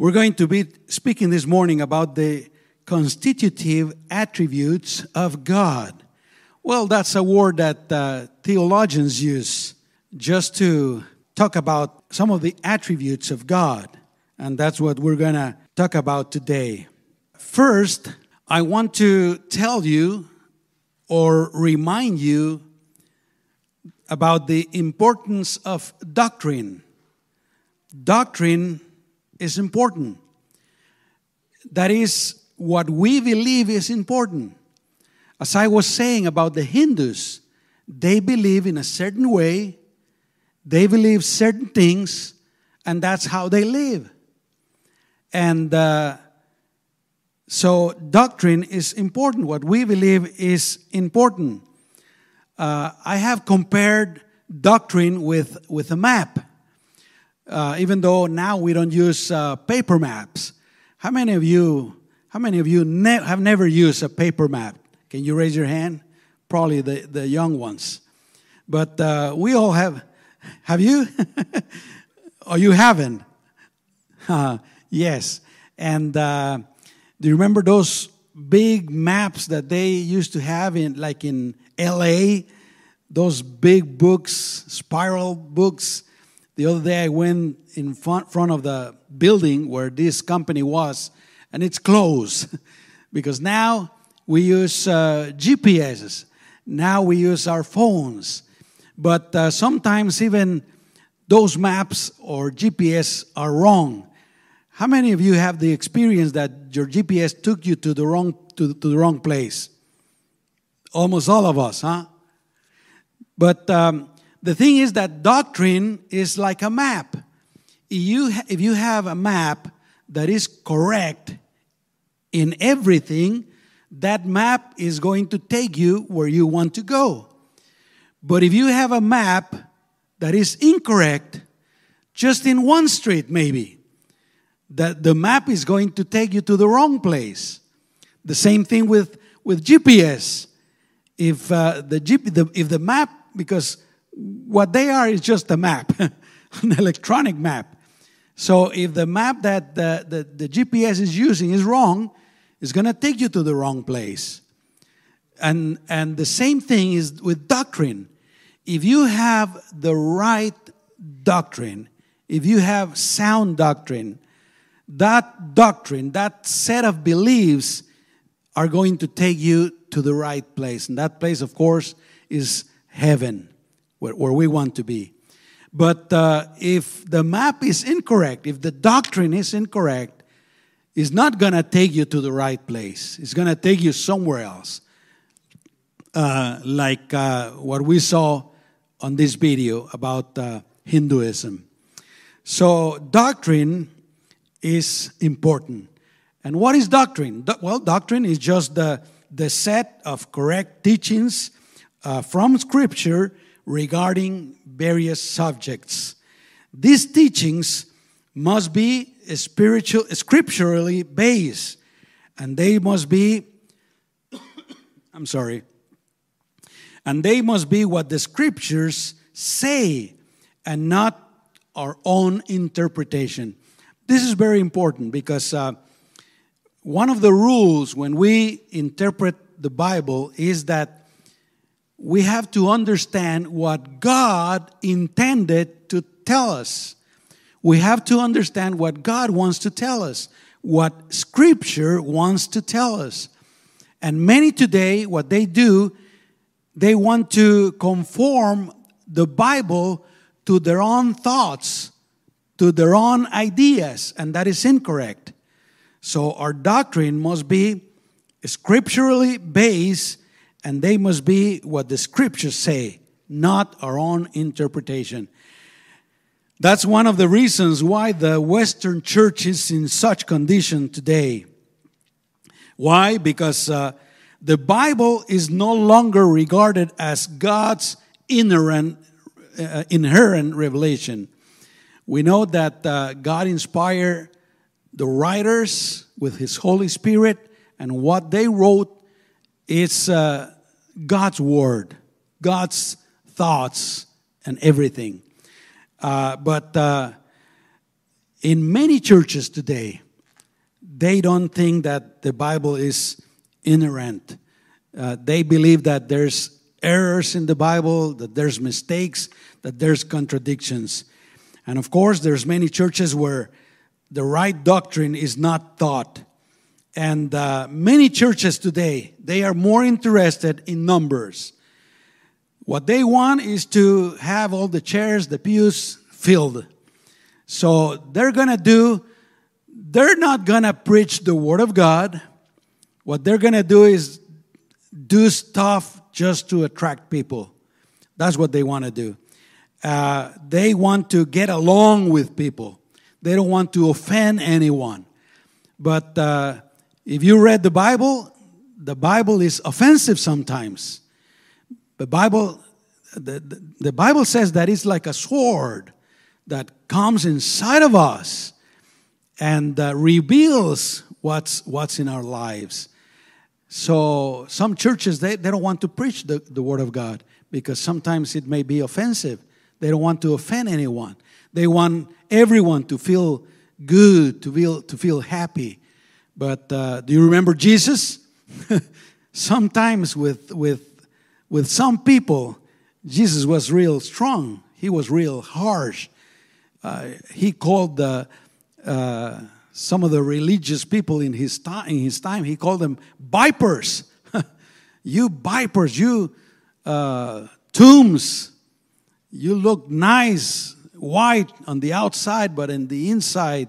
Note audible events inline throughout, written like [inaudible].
We're going to be speaking this morning about the constitutive attributes of God. Well, that's a word that uh, theologians use just to talk about some of the attributes of God. And that's what we're going to talk about today. First, I want to tell you or remind you about the importance of doctrine. Doctrine is important. That is what we believe is important. As I was saying about the Hindus, they believe in a certain way, they believe certain things, and that's how they live. And uh, so, doctrine is important. What we believe is important. Uh, I have compared doctrine with, with a map, uh, even though now we don't use uh, paper maps. How many of you, how many of you ne- have never used a paper map? Can you raise your hand? Probably the, the young ones. But uh, we all have. Have you? [laughs] or you haven't? [laughs] yes. And uh, do you remember those big maps that they used to have in, like in LA? Those big books, spiral books. The other day I went in front, front of the building where this company was, and it's closed [laughs] because now we use uh, GPSs. Now we use our phones. But uh, sometimes even those maps or GPS are wrong. How many of you have the experience that your GPS took you to the wrong to, to the wrong place? Almost all of us, huh? But um, the thing is that doctrine is like a map. If you, if you have a map that is correct in everything, that map is going to take you where you want to go. But if you have a map that is incorrect, just in one street maybe, that the map is going to take you to the wrong place. The same thing with, with GPS. If uh, the, the, if the map, because what they are is just a map, [laughs] an electronic map. So if the map that the, the, the GPS is using is wrong, it's going to take you to the wrong place. And, and the same thing is with doctrine. If you have the right doctrine, if you have sound doctrine, that doctrine, that set of beliefs are going to take you to the right place. And that place, of course, is heaven, where, where we want to be. But uh, if the map is incorrect, if the doctrine is incorrect, it's not going to take you to the right place. It's going to take you somewhere else. Uh, like uh, what we saw on this video about uh, Hinduism. So, doctrine is important. And what is doctrine? Well, doctrine is just the, the set of correct teachings uh, from Scripture regarding various subjects. These teachings must be spiritual, scripturally based, and they must be, [coughs] I'm sorry, and they must be what the Scriptures say and not our own interpretation. This is very important because uh, one of the rules when we interpret the Bible is that we have to understand what God intended to tell us. We have to understand what God wants to tell us, what Scripture wants to tell us. And many today, what they do, they want to conform the Bible to their own thoughts to their own ideas, and that is incorrect. So our doctrine must be scripturally based, and they must be what the scriptures say, not our own interpretation. That's one of the reasons why the Western church is in such condition today. Why? Because uh, the Bible is no longer regarded as God's inherent, uh, inherent revelation. We know that uh, God inspired the writers with His Holy Spirit, and what they wrote is uh, God's Word, God's thoughts, and everything. Uh, but uh, in many churches today, they don't think that the Bible is inerrant. Uh, they believe that there's errors in the Bible, that there's mistakes, that there's contradictions. And of course, there's many churches where the right doctrine is not taught. And uh, many churches today, they are more interested in numbers. What they want is to have all the chairs, the pews filled. So they're going to do, they're not going to preach the Word of God. What they're going to do is do stuff just to attract people. That's what they want to do. Uh, they want to get along with people. They don't want to offend anyone. But uh, if you read the Bible, the Bible is offensive sometimes. The Bible, the, the, the Bible says that it's like a sword that comes inside of us and uh, reveals what's, what's in our lives. So some churches, they, they don't want to preach the, the Word of God because sometimes it may be offensive. They don't want to offend anyone. They want everyone to feel good, to feel, to feel happy. But uh, do you remember Jesus? [laughs] Sometimes with, with, with some people, Jesus was real strong. He was real harsh. Uh, he called the, uh, some of the religious people in his, time, in his time, he called them vipers. [laughs] you vipers, you uh, tombs, you look nice, white on the outside, but in the inside,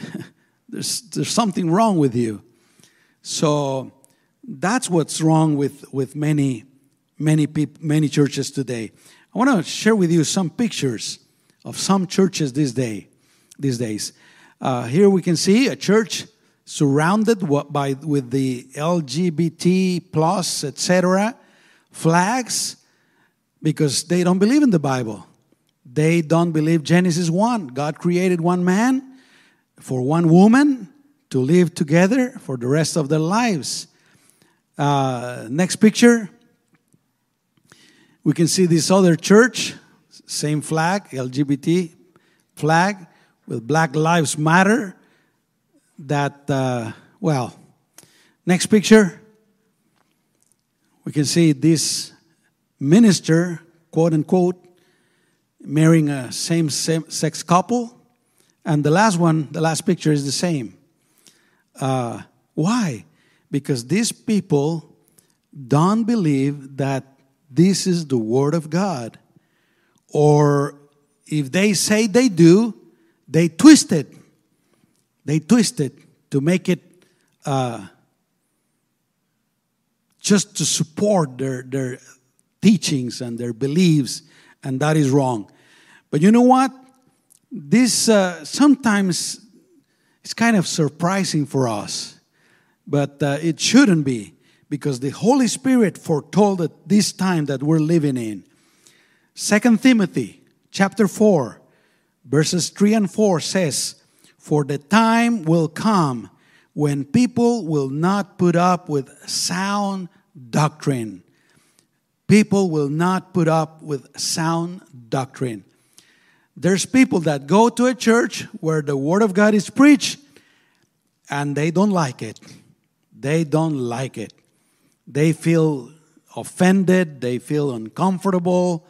[laughs] there's, there's something wrong with you. So that's what's wrong with, with many, many people, many churches today. I want to share with you some pictures of some churches this day, these days. Uh, here we can see a church surrounded by with the LGBT plus etc. flags because they don't believe in the Bible. They don't believe Genesis 1. God created one man for one woman to live together for the rest of their lives. Uh, next picture. We can see this other church, same flag, LGBT flag, with Black Lives Matter. That, uh, well, next picture. We can see this minister, quote unquote, marrying a same sex couple. And the last one, the last picture is the same. Uh, why? Because these people don't believe that this is the Word of God. Or if they say they do, they twist it. They twist it to make it uh, just to support their, their teachings and their beliefs, and that is wrong. But you know what? This uh, sometimes it's kind of surprising for us, but uh, it shouldn't be because the Holy Spirit foretold this time that we're living in. Second Timothy chapter 4 verses 3 and 4 says, For the time will come when people will not put up with sound doctrine. People will not put up with sound doctrine. There's people that go to a church where the Word of God is preached and they don't like it. They don't like it. They feel offended, they feel uncomfortable,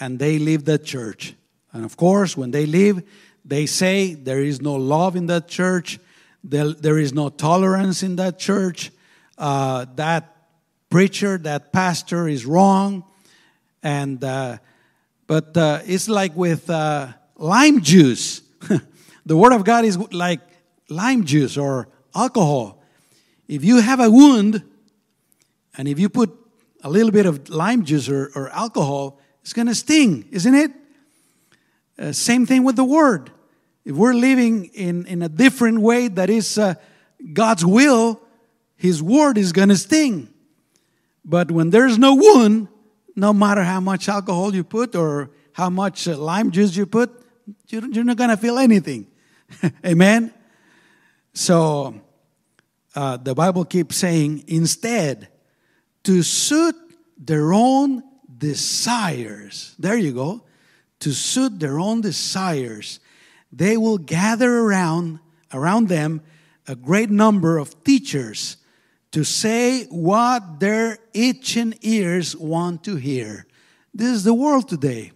and they leave the church. And of course, when they leave, they say there is no love in that church, there, is no tolerance in that church, uh, that preacher, that pastor is wrong, and uh, but uh, it's like with uh, lime juice. [laughs] the Word of God is like lime juice or alcohol. If you have a wound, and if you put a little bit of lime juice or, or alcohol, it's going to sting, isn't it? Uh, same thing with the Word. If we're living in, in a different way that is uh, God's will, His Word is going to sting. But when there's no wound, no matter how much alcohol you put or how much uh, lime juice you put, you're not going to feel anything. [laughs] Amen? So uh, the Bible keeps saying, instead, to suit their own desires. There you go. To suit their own desires, they will gather around around them a great number of teachers to say what their itching ears want to hear. This is the world today.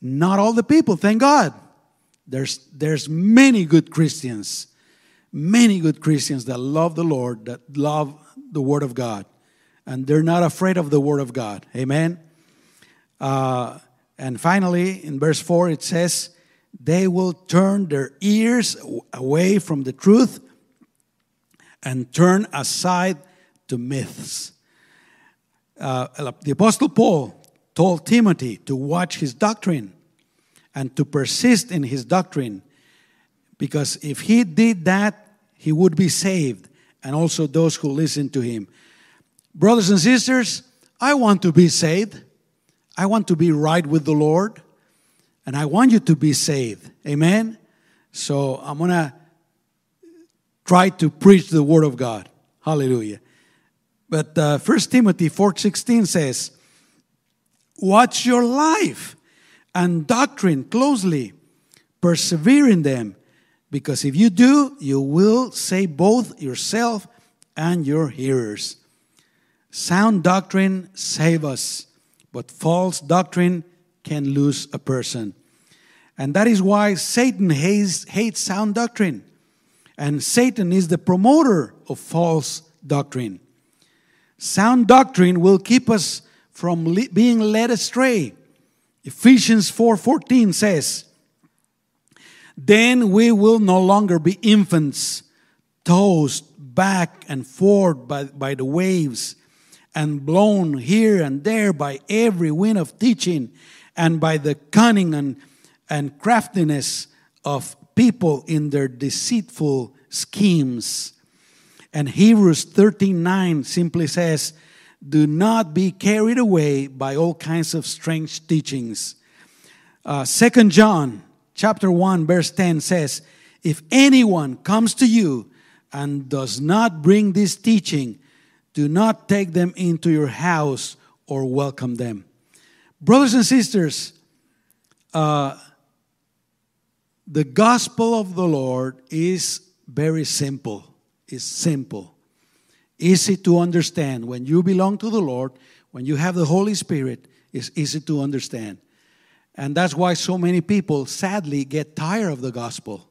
Not all the people, thank God. There's, there's many good Christians, many good Christians that love the Lord, that love the Word of God, and they're not afraid of the Word of God. Amen. Uh, and finally, in verse 4, it says, They will turn their ears away from the truth and turn aside to myths. Uh, the Apostle Paul told Timothy to watch his doctrine and to persist in his doctrine because if he did that, he would be saved and also those who listen to him. Brothers and sisters, I want to be saved. I want to be right with the Lord. And I want you to be saved. Amen? So I'm going to try to preach the word of God. Hallelujah. But uh, 1 Timothy 4:16 says, "Watch your life and doctrine closely, persevere in them, because if you do, you will save both yourself and your hearers." Sound doctrine save us, but false doctrine can lose a person. And that is why Satan hates, hates sound doctrine. And Satan is the promoter of false doctrine. Sound doctrine will keep us from le- being led astray. Ephesians 4:14 says, "Then we will no longer be infants, tossed back and forth by, by the waves and blown here and there by every wind of teaching and by the cunning and, and craftiness of people in their deceitful schemes. And Hebrews 13 9 simply says, Do not be carried away by all kinds of strange teachings. Uh, 2 John chapter 1 verse 10 says, If anyone comes to you and does not bring this teaching, do not take them into your house or welcome them. Brothers and sisters, uh, the gospel of the Lord is very simple. It's simple, easy to understand. When you belong to the Lord, when you have the Holy Spirit, it's easy to understand. And that's why so many people sadly get tired of the gospel.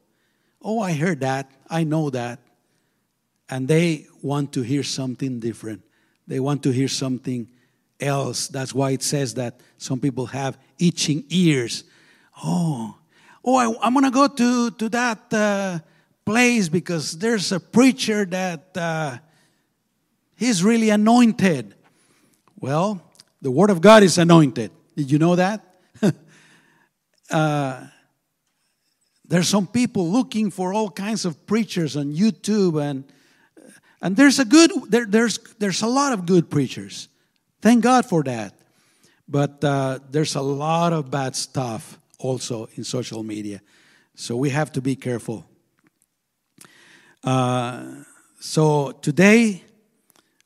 Oh, I heard that. I know that. And they want to hear something different. They want to hear something else. That's why it says that some people have itching ears. Oh, oh, I, am going to go to, to that uh, place because there's a preacher that uh, he's really anointed. Well, the Word of God is anointed. Did you know that? [laughs] uh, there's some people looking for all kinds of preachers on YouTube and and there's a good there, there's there's a lot of good preachers. Thank God for that. But uh, there's a lot of bad stuff also in social media. So we have to be careful. Uh, so today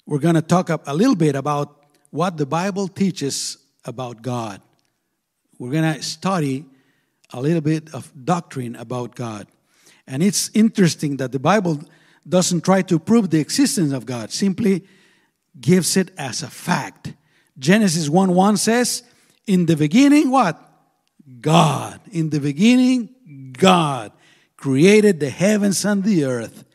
we're going to talk a little bit about what the Bible teaches about God. We're going to study a little bit of doctrine about God. And it's interesting that the Bible doesn't try to prove the existence of God, simply gives it as a fact. Genesis 1 1 says, In the beginning, what? God. In the beginning, God created the heavens and the earth.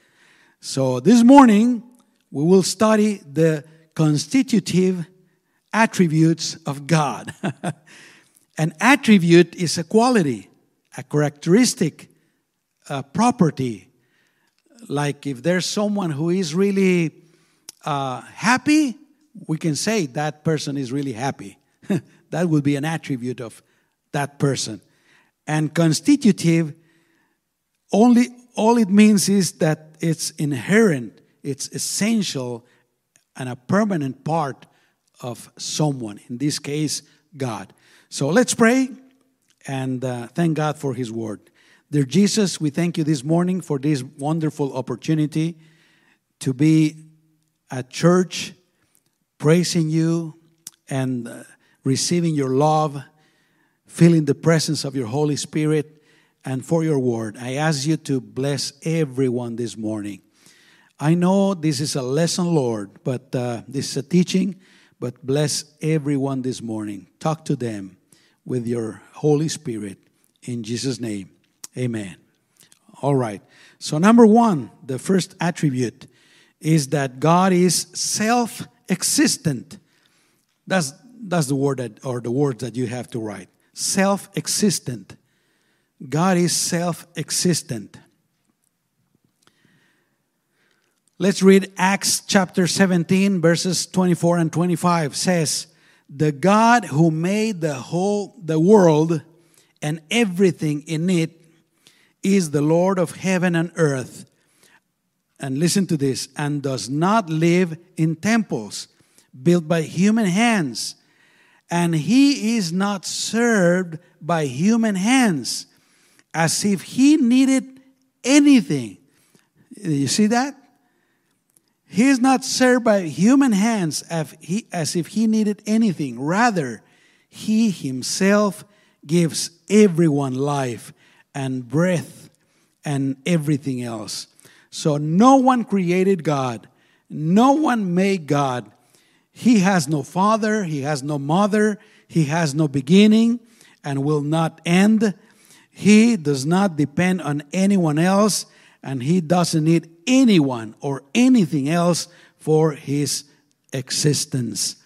So this morning, we will study the constitutive attributes of God. [laughs] An attribute is a quality, a characteristic, a property. Like if there's someone who is really uh, happy, we can say that person is really happy. [laughs] that would be an attribute of that person. And constitutive only all it means is that it's inherent, it's essential, and a permanent part of someone, in this case, God. So let's pray and uh, thank God for His word. Dear Jesus, we thank you this morning for this wonderful opportunity to be at church, praising you and uh, receiving your love, feeling the presence of your Holy Spirit, and for your word. I ask you to bless everyone this morning. I know this is a lesson, Lord, but uh, this is a teaching, but bless everyone this morning. Talk to them with your Holy Spirit. In Jesus' name, amen. All right. So, number one, the first attribute is that God is self existent. That's, that's the word that, or the words that you have to write. Self existent. God is self existent. Let's read Acts chapter 17, verses 24 and 25 says, The God who made the whole the world and everything in it is the Lord of heaven and earth. And listen to this, and does not live in temples built by human hands. And he is not served by human hands as if he needed anything. You see that? He is not served by human hands as if he needed anything. Rather, he himself gives everyone life and breath and everything else. So no one created God, no one made God. He has no father, he has no mother, he has no beginning and will not end. He does not depend on anyone else, and he doesn't need anyone or anything else for his existence.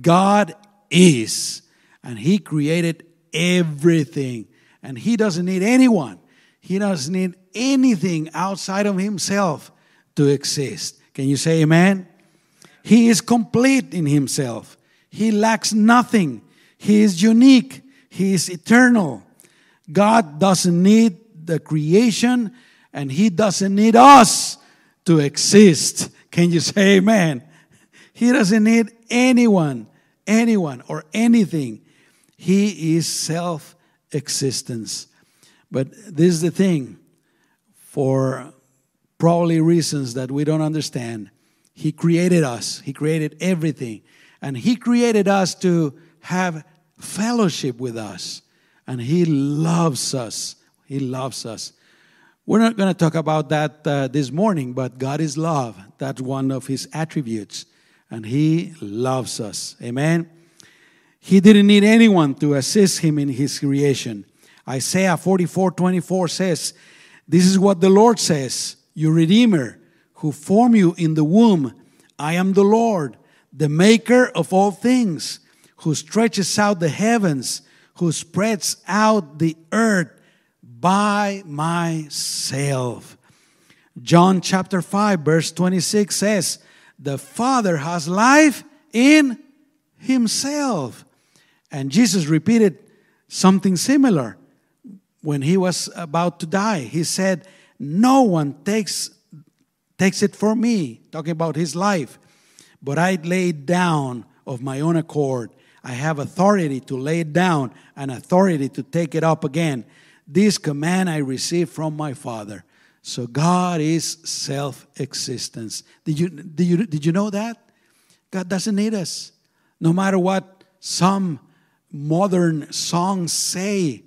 God is, and he created everything, and he doesn't need anyone. He doesn't need anything outside of himself to exist. Can you say amen? He is complete in himself. He lacks nothing. He is unique. He is eternal. God doesn't need the creation and He doesn't need us to exist. Can you say amen? He doesn't need anyone, anyone, or anything. He is self existence. But this is the thing for probably reasons that we don't understand. He created us, He created everything, and He created us to have fellowship with us and He loves us. He loves us. We're not going to talk about that uh, this morning, but God is love. That's one of His attributes, and He loves us. Amen. He didn't need anyone to assist Him in His creation. Isaiah 44 24 says, This is what the Lord says, your Redeemer, who formed you in the womb. I am the Lord, the maker of all things, who stretches out the heavens who spreads out the earth by myself. John chapter 5, verse 26 says, The Father has life in himself. And Jesus repeated something similar when he was about to die. He said, No one takes, takes it for me, talking about his life, but I laid down of my own accord. I have authority to lay it down and authority to take it up again. This command I received from my Father. So God is self existence. Did you, did, you, did you know that? God doesn't need us. No matter what some modern songs say,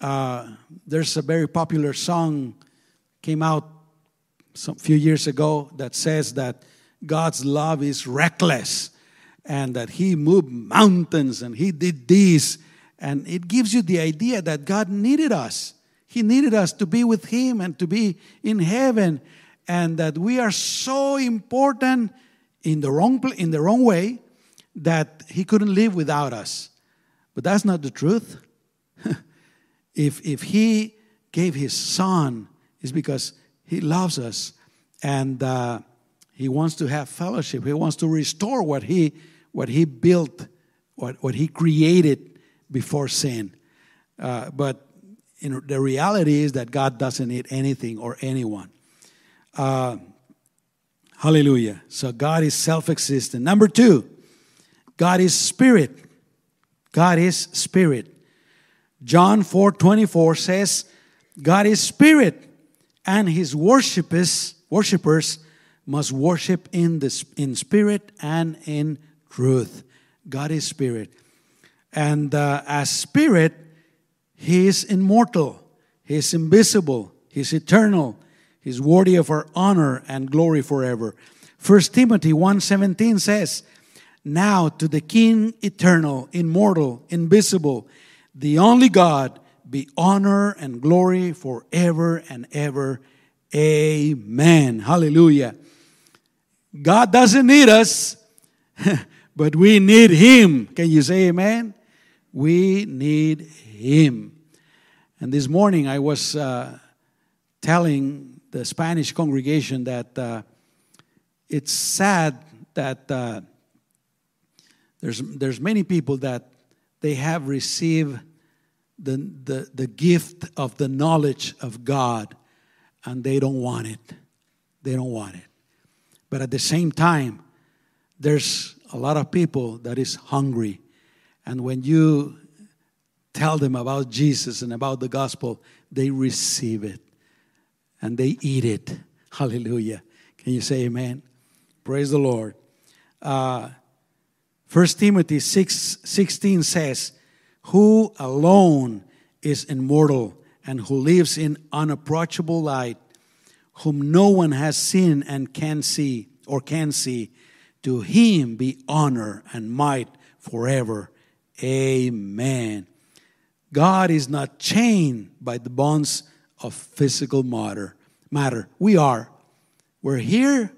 uh, there's a very popular song came out some few years ago that says that God's love is reckless and that he moved mountains and he did this. And it gives you the idea that God needed us. He needed us to be with him and to be in heaven, and that we are so important in the wrong, in the wrong way that he couldn't live without us. But that's not the truth. [laughs] if, if he gave his son, it's because he loves us and uh, he wants to have fellowship. He wants to restore what he what he built, what, what he created before sin. Uh, but in, the reality is that God doesn't need anything or anyone. Uh, hallelujah. So God is self existent. Number two, God is spirit. God is spirit. John 4 24 says, God is spirit, and his worshippers, worshippers must worship in, the, in spirit and in truth. God is spirit. And uh, as spirit, he is immortal. He's invisible, He's eternal, He's worthy of our honor and glory forever. 1 Timothy 1:17 says, "Now to the King eternal, immortal, invisible, the only God, be honor and glory forever and ever. Amen." Hallelujah. God doesn't need us, [laughs] but we need him. Can you say amen? We need him. And this morning I was uh, telling the Spanish congregation that uh, it's sad that uh, there's, there's many people that they have received the, the, the gift of the knowledge of God and they don't want it. They don't want it. But at the same time, there's a lot of people that is hungry. And when you tell them about Jesus and about the gospel, they receive it and they eat it. [laughs] Hallelujah. Can you say amen? Praise the Lord. Uh, 1 Timothy 6 16 says, Who alone is immortal and who lives in unapproachable light, whom no one has seen and can see or can see, to him be honor and might forever. Amen. God is not chained by the bonds of physical matter. Matter. We are. We're here.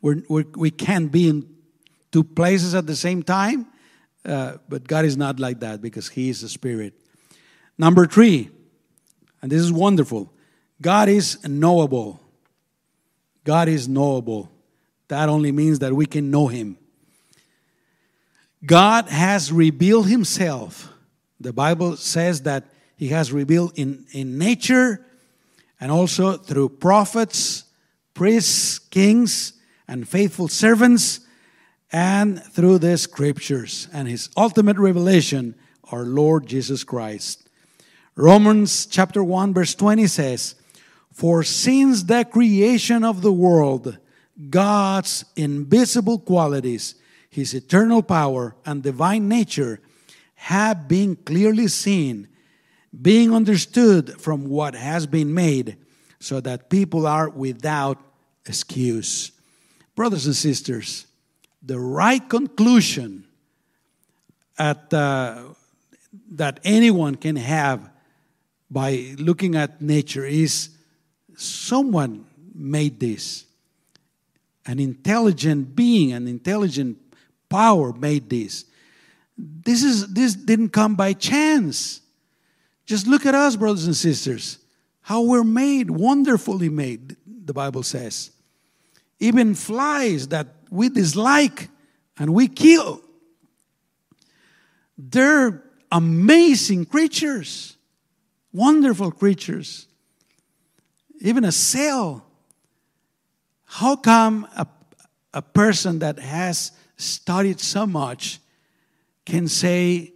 We're, we're, we can not be in two places at the same time, uh, but God is not like that because He is a spirit. Number three, and this is wonderful God is knowable. God is knowable. That only means that we can know Him. God has revealed Himself the Bible says that He has revealed in, in nature and also through prophets, priests, kings, and faithful servants, and through the scriptures and His ultimate revelation, our Lord Jesus Christ. Romans chapter 1, verse 20 says, For since the creation of the world, God's invisible qualities, His eternal power, and divine nature, have been clearly seen, being understood from what has been made, so that people are without excuse. Brothers and sisters, the right conclusion at, uh, that anyone can have by looking at nature is someone made this. An intelligent being, an intelligent power made this. This, is, this didn't come by chance. Just look at us, brothers and sisters. How we're made, wonderfully made, the Bible says. Even flies that we dislike and we kill. They're amazing creatures, wonderful creatures. Even a cell. How come a, a person that has studied so much can say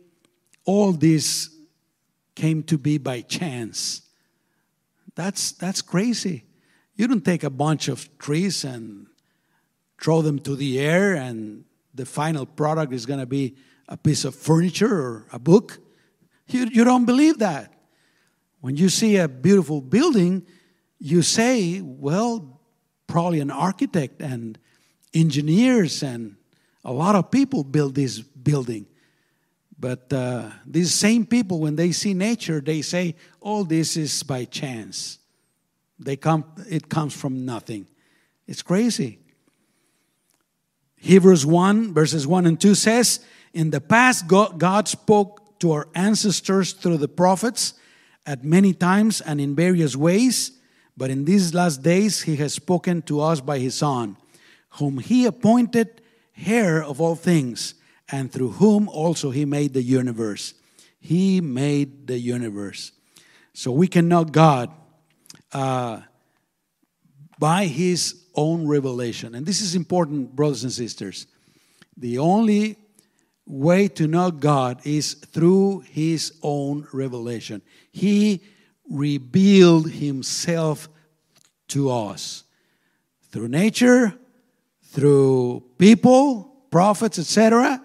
all this came to be by chance. That's, that's crazy. You don't take a bunch of trees and throw them to the air, and the final product is going to be a piece of furniture or a book. You, you don't believe that. When you see a beautiful building, you say, well, probably an architect and engineers and a lot of people build this building. But uh, these same people, when they see nature, they say, "All this is by chance." They come; it comes from nothing. It's crazy. Hebrews one verses one and two says, "In the past, God spoke to our ancestors through the prophets at many times and in various ways, but in these last days, He has spoken to us by His Son, whom He appointed heir of all things." and through whom also he made the universe. He made the universe. So we can know God uh, by his own revelation. And this is important, brothers and sisters. The only way to know God is through his own revelation. He revealed himself to us through nature, through people, prophets, etc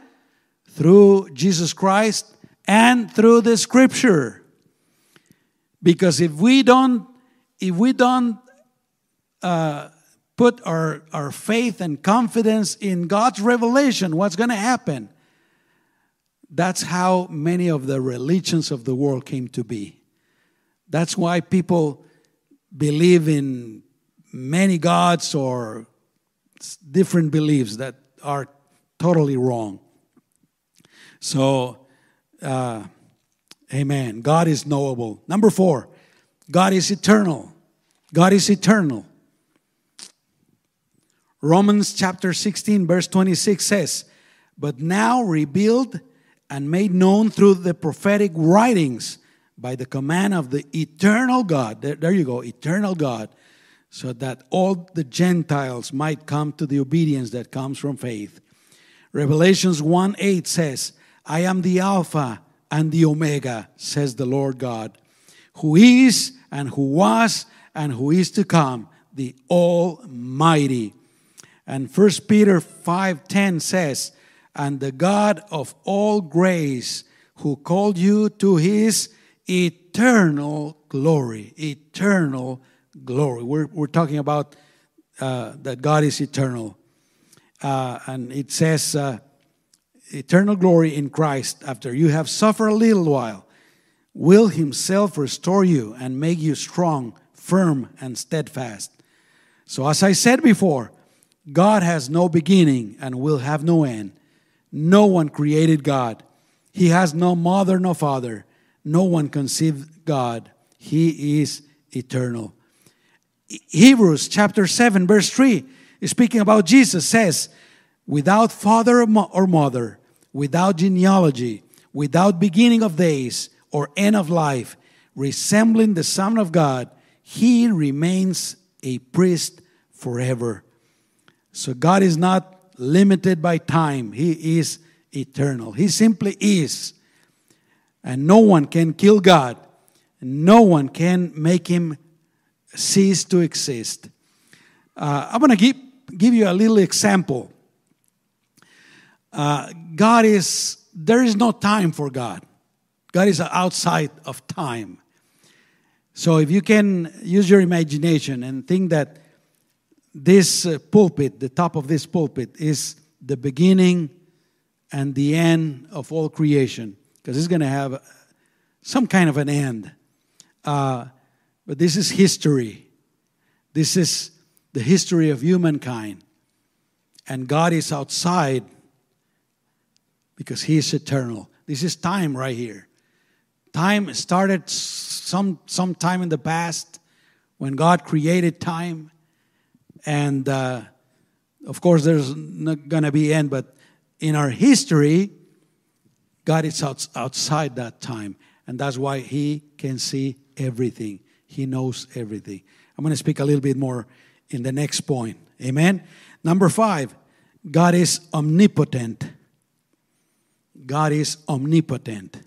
through Jesus Christ and through the scripture. Because if we don't, if we don't uh, put our, our faith and confidence in God's revelation, what's going to happen? That's how many of the religions of the world came to be. That's why people believe in many gods or different beliefs that are totally wrong. So, uh, amen. God is knowable. Number four, God is eternal. God is eternal. Romans chapter 16, verse 26 says, But now revealed and made known through the prophetic writings by the command of the eternal God. There, there, you go, eternal God, so that all the Gentiles might come to the obedience that comes from faith. Revelations 1 8 says, I am the Alpha and the Omega, says the Lord God, who is and who was and who is to come, the Almighty. And 1 Peter 5:10 says, "And the God of all grace, who called you to his eternal glory, eternal glory." We're, we're talking about uh, that God is eternal. Uh, and it says, uh, eternal glory in Christ, after you have suffered a little while, will himself restore you and make you strong, firm, and steadfast. So, as I said before, God has no beginning and will have no end. No one created God. He has no mother, no father. No one conceived God. He is eternal. Hebrews chapter 7, verse 3, speaking about Jesus, says, Without father or mother, without genealogy, without beginning of days or end of life, resembling the Son of God, he remains a priest forever. So God is not limited by time, He is eternal. He simply is. And no one can kill God, no one can make Him cease to exist. Uh, I'm going to give, give you a little example. Uh, God is, there is no time for God. God is outside of time. So if you can use your imagination and think that this uh, pulpit, the top of this pulpit, is the beginning and the end of all creation, because it's going to have some kind of an end. Uh, but this is history. This is the history of humankind. And God is outside because He is eternal. This is time right here. Time started some some time in the past when God created time and uh, of course, there's not going to be end, but in our history, God is out, outside that time. And that's why He can see everything, He knows everything. I'm going to speak a little bit more in the next point. Amen. Number five, God is omnipotent. God is omnipotent.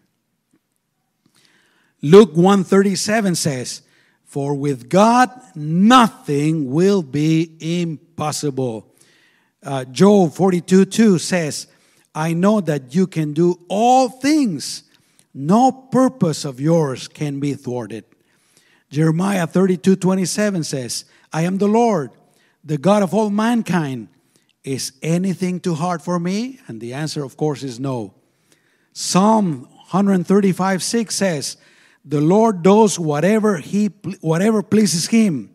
Luke 137 says, for with God, nothing will be impossible. Uh, Job 42 2 says, I know that you can do all things. No purpose of yours can be thwarted. Jeremiah 32 27 says, I am the Lord, the God of all mankind. Is anything too hard for me? And the answer, of course, is no. Psalm 135 6 says, the Lord does whatever he whatever pleases him.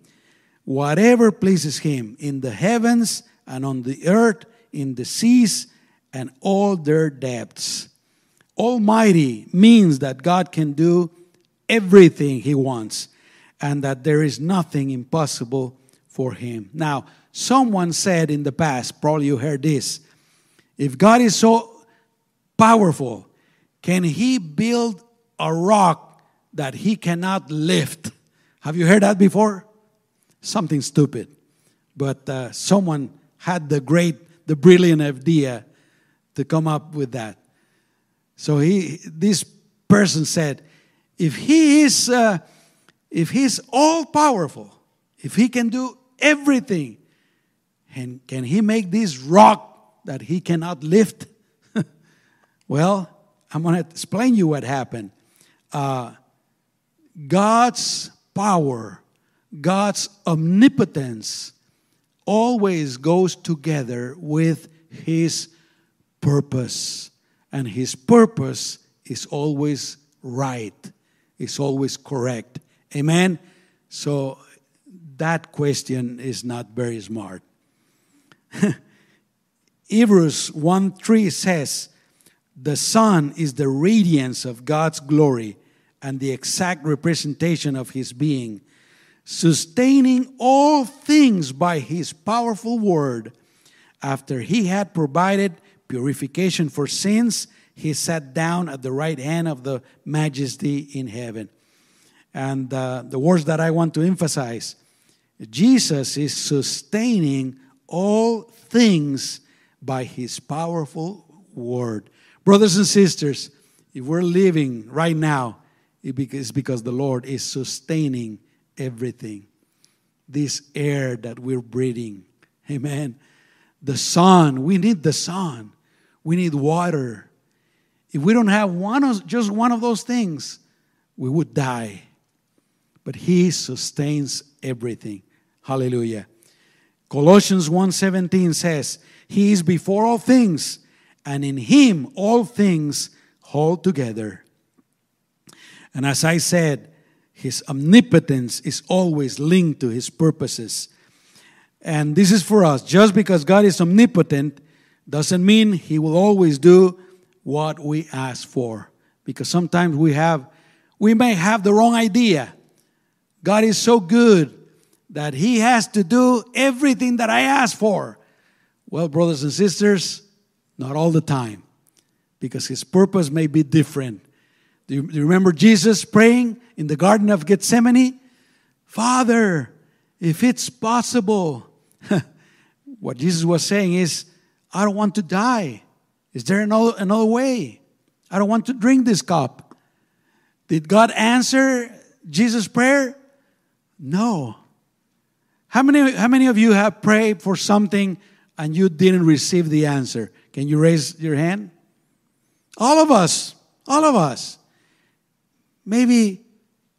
Whatever pleases him in the heavens and on the earth, in the seas and all their depths. Almighty means that God can do everything he wants and that there is nothing impossible for him. Now, someone said in the past, probably you heard this, if God is so powerful, can he build a rock that he cannot lift. Have you heard that before? Something stupid. But uh, someone had the great, the brilliant idea to come up with that. So he, this person said, if he is, uh, if he's all powerful, if he can do everything, and can he make this rock that he cannot lift? [laughs] well, I'm going to explain you what happened. Uh, God's power, God's omnipotence always goes together with His purpose. And His purpose is always right, is always correct. Amen? So that question is not very smart. [laughs] Hebrews 1 3 says, The Son is the radiance of God's glory and the exact representation of His being, sustaining all things by His powerful word. After He had provided purification for sins, He sat down at the right hand of the majesty in heaven. And uh, the words that I want to emphasize Jesus is sustaining all things by his powerful word. Brothers and sisters, if we're living right now, it's because the Lord is sustaining everything. This air that we're breathing. Amen. The sun, we need the sun. We need water. If we don't have one of, just one of those things, we would die. But He sustains everything. Hallelujah. Colossians 1:17 says, "He is before all things, and in him all things hold together." And as I said, his omnipotence is always linked to his purposes. And this is for us. Just because God is omnipotent doesn't mean he will always do what we ask for. Because sometimes we have we may have the wrong idea. God is so good that He has to do everything that I ask for. Well, brothers and sisters, not all the time, because His purpose may be different. Do you, do you remember Jesus praying in the Garden of Gethsemane? Father, if it's possible, [laughs] what Jesus was saying is, I don't want to die. Is there another, another way? I don't want to drink this cup. Did God answer Jesus' prayer? No. How many, how many of you have prayed for something and you didn't receive the answer? Can you raise your hand? All of us, all of us. Maybe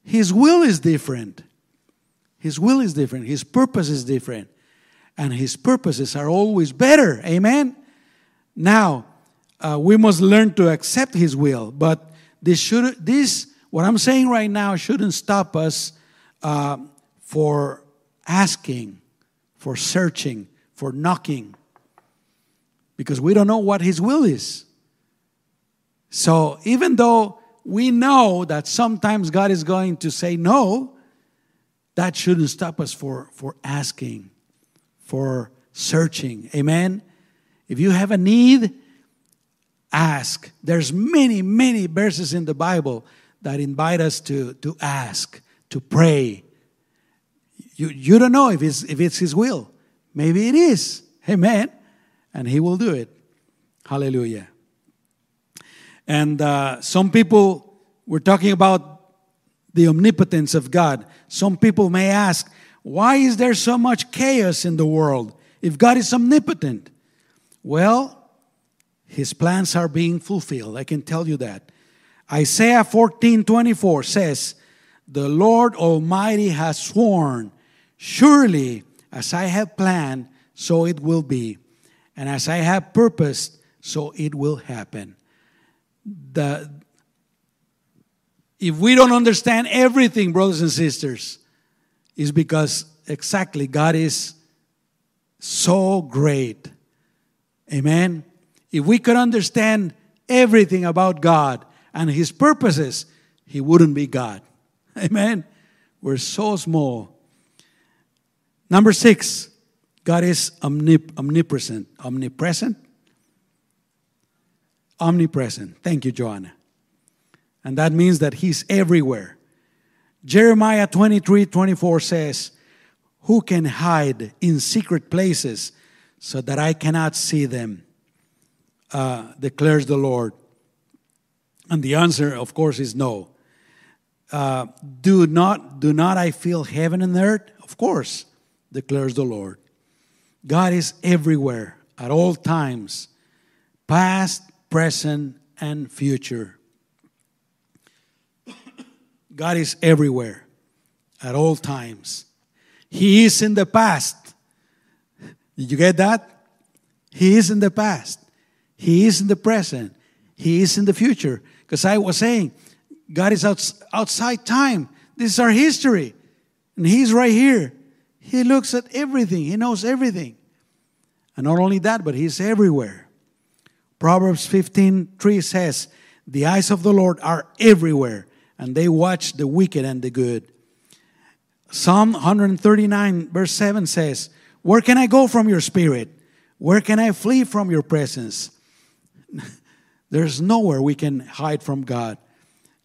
His will is different. His will is different. His purpose is different. And His purposes are always better. Amen? Now, uh, we must learn to accept His will. But this, should, this, what I'm saying right now, shouldn't stop us uh, for asking, for searching, for knocking, because we don't know what His will is. So even though we know that sometimes God is going to say no, that shouldn't stop us for, for asking, for searching. Amen. If you have a need, ask. There's many, many verses in the Bible that invite us to, to ask, to pray, you, you don't know if it's, if it's His will. Maybe it is. Amen. And He will do it. Hallelujah. And uh, some people, we're talking about the omnipotence of God. Some people may ask, why is there so much chaos in the world if God is omnipotent? Well, his plans are being fulfilled. I can tell you that. Isaiah 14 24 says, The Lord Almighty has sworn Surely, as I have planned, so it will be. And as I have purposed, so it will happen. The, if we don't understand everything, brothers and sisters, is because exactly God is so great. Amen. If we could understand everything about God and His purposes, He wouldn't be God. [laughs] Amen. We're so small. Number six, God is omnip- omnipresent. Omnipresent? Omnipresent. Thank you, Joanna. And that means that He's everywhere. Jeremiah 23 24 says, Who can hide in secret places so that I cannot see them? Uh, declares the Lord. And the answer, of course, is no. Uh, do not do not I feel heaven and earth? Of course declares the Lord. God is everywhere at all times, past, present, and future. God is everywhere at all times. He is in the past. Did you get that? He is in the past. He is in the present. He is in the future. Because I was saying, God is outside time. This is our history. And He's right here. He looks at everything, He knows everything. And not only that, but He's everywhere. Proverbs 15 3 says, The eyes of the Lord are everywhere, and they watch the wicked and the good. Psalm 139, verse 7 says, Where can I go from your spirit? Where can I flee from your presence? [laughs] There's nowhere we can hide from God.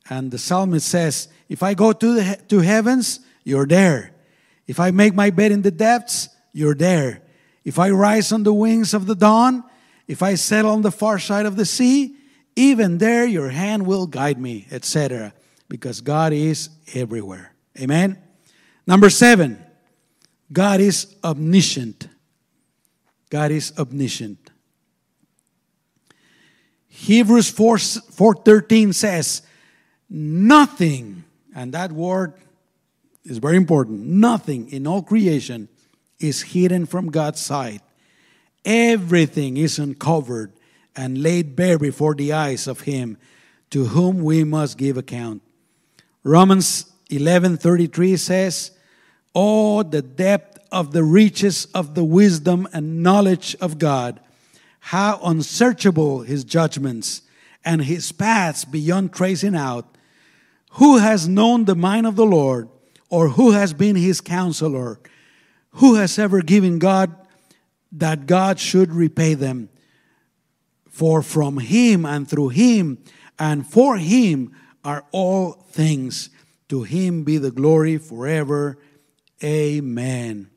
And the psalmist says, If I go to the to heavens, you're there. If I make my bed in the depths, you're there. If I rise on the wings of the dawn, if I settle on the far side of the sea, even there your hand will guide me, etc. Because God is everywhere. Amen. Number seven, God is omniscient. God is omniscient. Hebrews 4, 4.13 says, nothing, and that word is very important, nothing in all creation is hidden from God's sight. Everything is uncovered and laid bare before the eyes of him to whom we must give account. Romans 11:33 says, "Oh the depth of the riches of the wisdom and knowledge of God, how unsearchable his judgments and his paths beyond tracing out. Who has known the mind of the Lord, or who has been his counselor? Who has ever given God that God should repay them? For from him and through him and for him are all things. To him be the glory forever. Amen.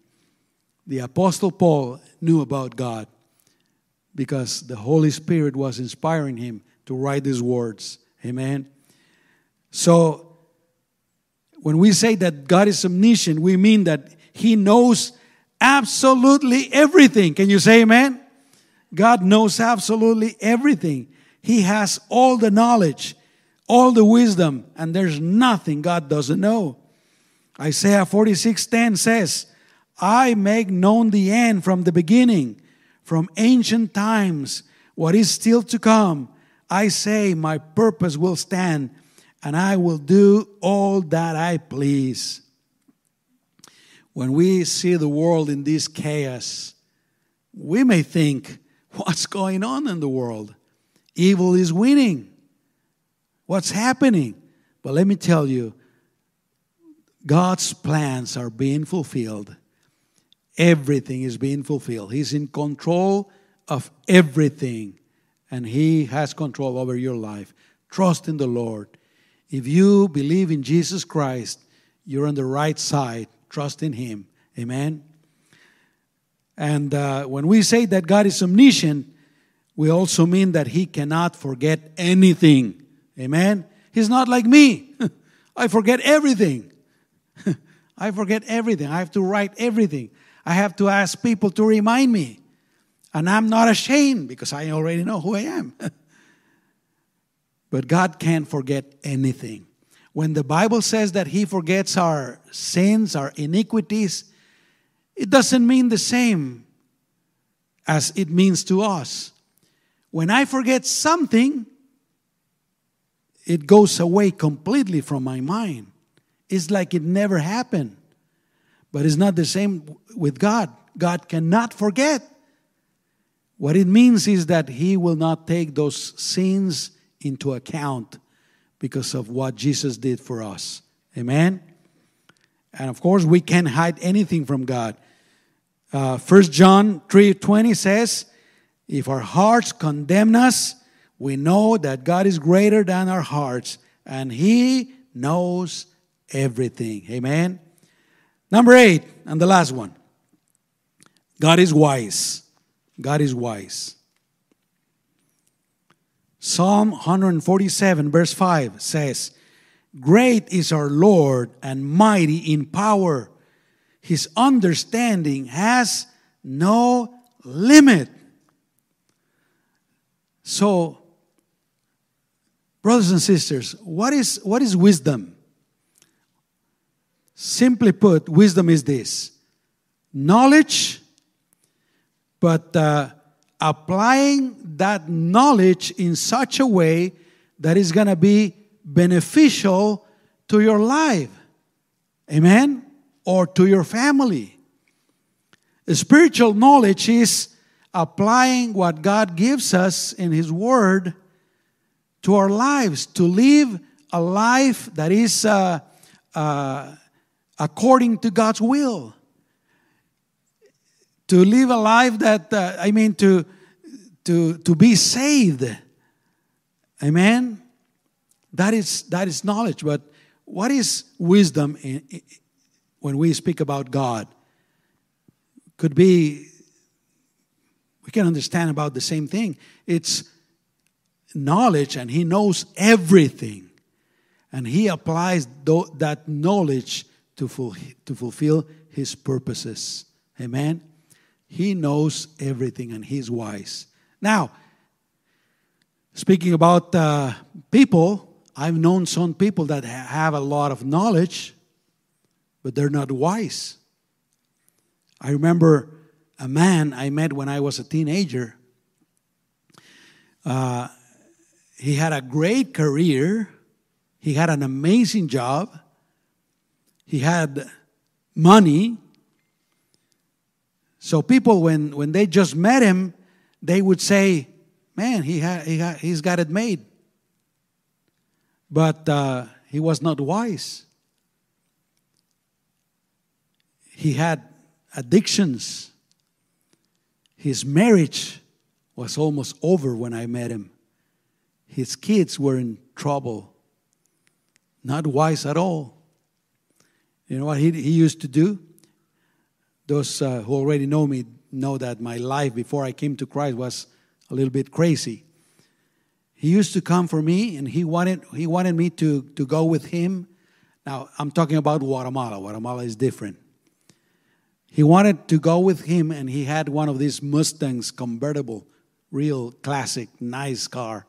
The Apostle Paul knew about God because the Holy Spirit was inspiring him to write these words. Amen. So, when we say that God is omniscient, we mean that He knows absolutely everything. Can you say amen? God knows absolutely everything. He has all the knowledge, all the wisdom, and there's nothing God doesn't know. Isaiah 46:10 says, I make known the end from the beginning, from ancient times, what is still to come. I say, My purpose will stand, and I will do all that I please. When we see the world in this chaos, we may think, What's going on in the world? Evil is winning. What's happening? But let me tell you, God's plans are being fulfilled. Everything is being fulfilled. He's in control of everything, and He has control over your life. Trust in the Lord. If you believe in Jesus Christ, you're on the right side. Trust in Him. Amen. And uh, when we say that God is omniscient, we also mean that He cannot forget anything. Amen. He's not like me. [laughs] I forget everything. [laughs] I forget everything. I have to write everything. I have to ask people to remind me. And I'm not ashamed because I already know who I am. [laughs] but God can't forget anything. When the Bible says that He forgets our sins, our iniquities, it doesn't mean the same as it means to us. When I forget something, it goes away completely from my mind. It's like it never happened. But it's not the same with God. God cannot forget. What it means is that He will not take those sins into account because of what Jesus did for us. Amen? And of course, we can't hide anything from God. Uh, 1 John 3.20 says, If our hearts condemn us, we know that God is greater than our hearts, and He knows everything. Amen? Number eight, and the last one God is wise. God is wise. Psalm 147, verse 5 says, Great is our Lord and mighty in power. His understanding has no limit. So, brothers and sisters, what is, what is wisdom? Simply put, wisdom is this knowledge, but uh, applying that knowledge in such a way that is going to be beneficial to your life. Amen? Or to your family. Spiritual knowledge is applying what God gives us in His Word to our lives, to live a life that is uh, uh, according to God's will. To live a life that, uh, I mean, to, to, to be saved. Amen? That is, that is knowledge. But what is wisdom in, in, when we speak about God? Could be, we can understand about the same thing. It's knowledge, and He knows everything. And He applies that knowledge to, ful- to fulfill His purposes. Amen? He knows everything and He's wise. Now, speaking about uh, people, I've known some people that have a lot of knowledge, but they're not wise. I remember a man I met when I was a teenager. Uh, he had a great career, he had an amazing job, he had money. So people, when, when they just met him, they would say, Man, he, ha- he ha- he's got it made. But uh, he was not wise. He had addictions. His marriage was almost over when I met him. His kids were in trouble. Not wise at all. You know what he, he used to do? Those uh, who already know me know that my life before I came to Christ was a little bit crazy. He used to come for me and he wanted, he wanted me to, to go with him. Now, I'm talking about Guatemala. Guatemala is different. He wanted to go with him and he had one of these Mustangs convertible, real classic, nice car.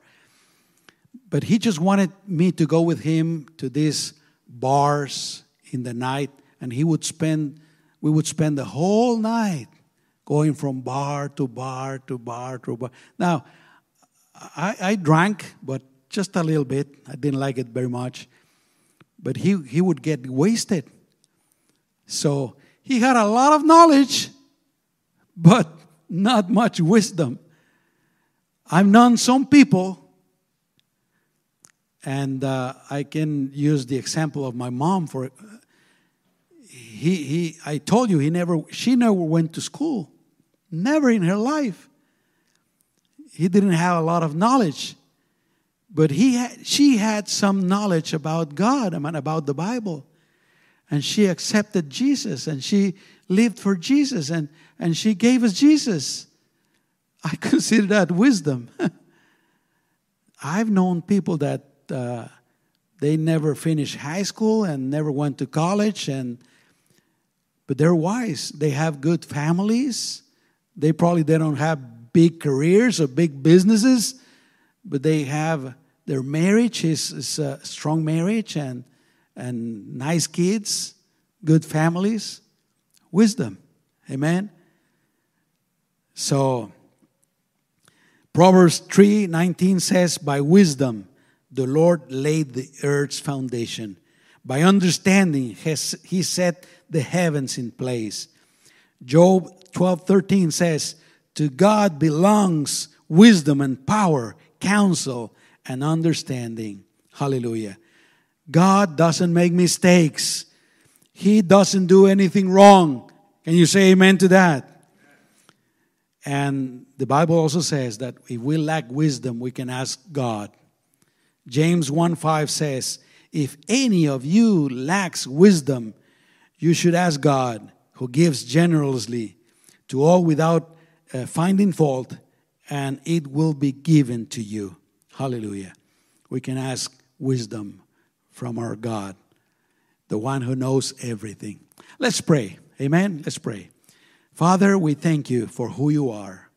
But he just wanted me to go with him to these bars in the night and he would spend we would spend the whole night going from bar to bar to bar to bar. Now, I, I drank, but just a little bit. I didn't like it very much. But he, he would get wasted. So he had a lot of knowledge, but not much wisdom. I've known some people, and uh, I can use the example of my mom for. He, he, I told you he never, she never went to school, never in her life. He didn't have a lot of knowledge but he had, she had some knowledge about god I mean, about the bible. And she accepted jesus and she lived for jesus and, and she gave us jesus. I [laughs] consider that wisdom. [laughs] I've known people that uh, they never finished high school and never went to college and but they're wise. They have good families they probably they don't have big careers or big businesses, but they have their marriage is, is a strong marriage and, and nice kids, good families, wisdom. Amen. So Proverbs 3 19 says, By wisdom the Lord laid the earth's foundation. By understanding has he set the heavens in place. Job 12 13 says, to God belongs wisdom and power, counsel and understanding. Hallelujah. God doesn't make mistakes. He doesn't do anything wrong. Can you say amen to that? And the Bible also says that if we lack wisdom, we can ask God. James 1 5 says, If any of you lacks wisdom, you should ask God, who gives generously to all without uh, finding fault, and it will be given to you. Hallelujah. We can ask wisdom from our God, the one who knows everything. Let's pray. Amen. Let's pray. Father, we thank you for who you are.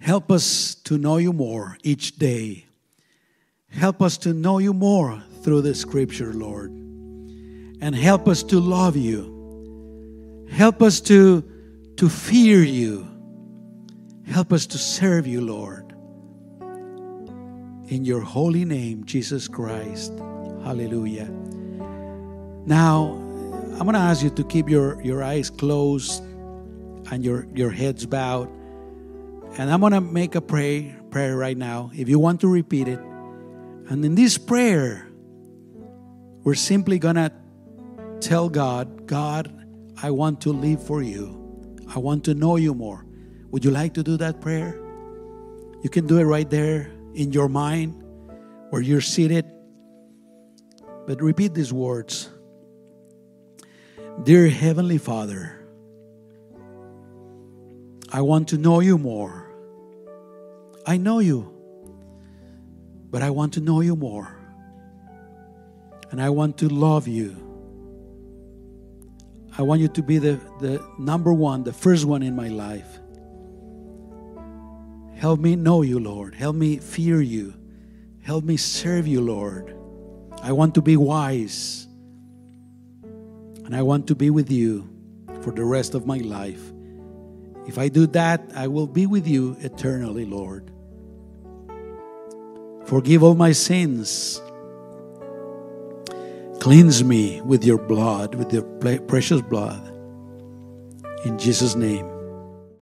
Help us to know you more each day. Help us to know you more through the scripture, Lord. and help us to love you. Help us to, to fear you. Help us to serve you, Lord. In your holy name, Jesus Christ. Hallelujah. Now, I'm going to ask you to keep your, your eyes closed and your, your heads bowed. And I'm going to make a pray, prayer right now. If you want to repeat it. And in this prayer, we're simply going to tell God, God, I want to live for you. I want to know you more. Would you like to do that prayer? You can do it right there in your mind where you're seated. But repeat these words Dear Heavenly Father, I want to know you more. I know you, but I want to know you more. And I want to love you. I want you to be the, the number one, the first one in my life. Help me know you, Lord. Help me fear you. Help me serve you, Lord. I want to be wise. And I want to be with you for the rest of my life. If I do that, I will be with you eternally, Lord. Forgive all my sins. Cleanse me with your blood, with your precious blood. In Jesus' name.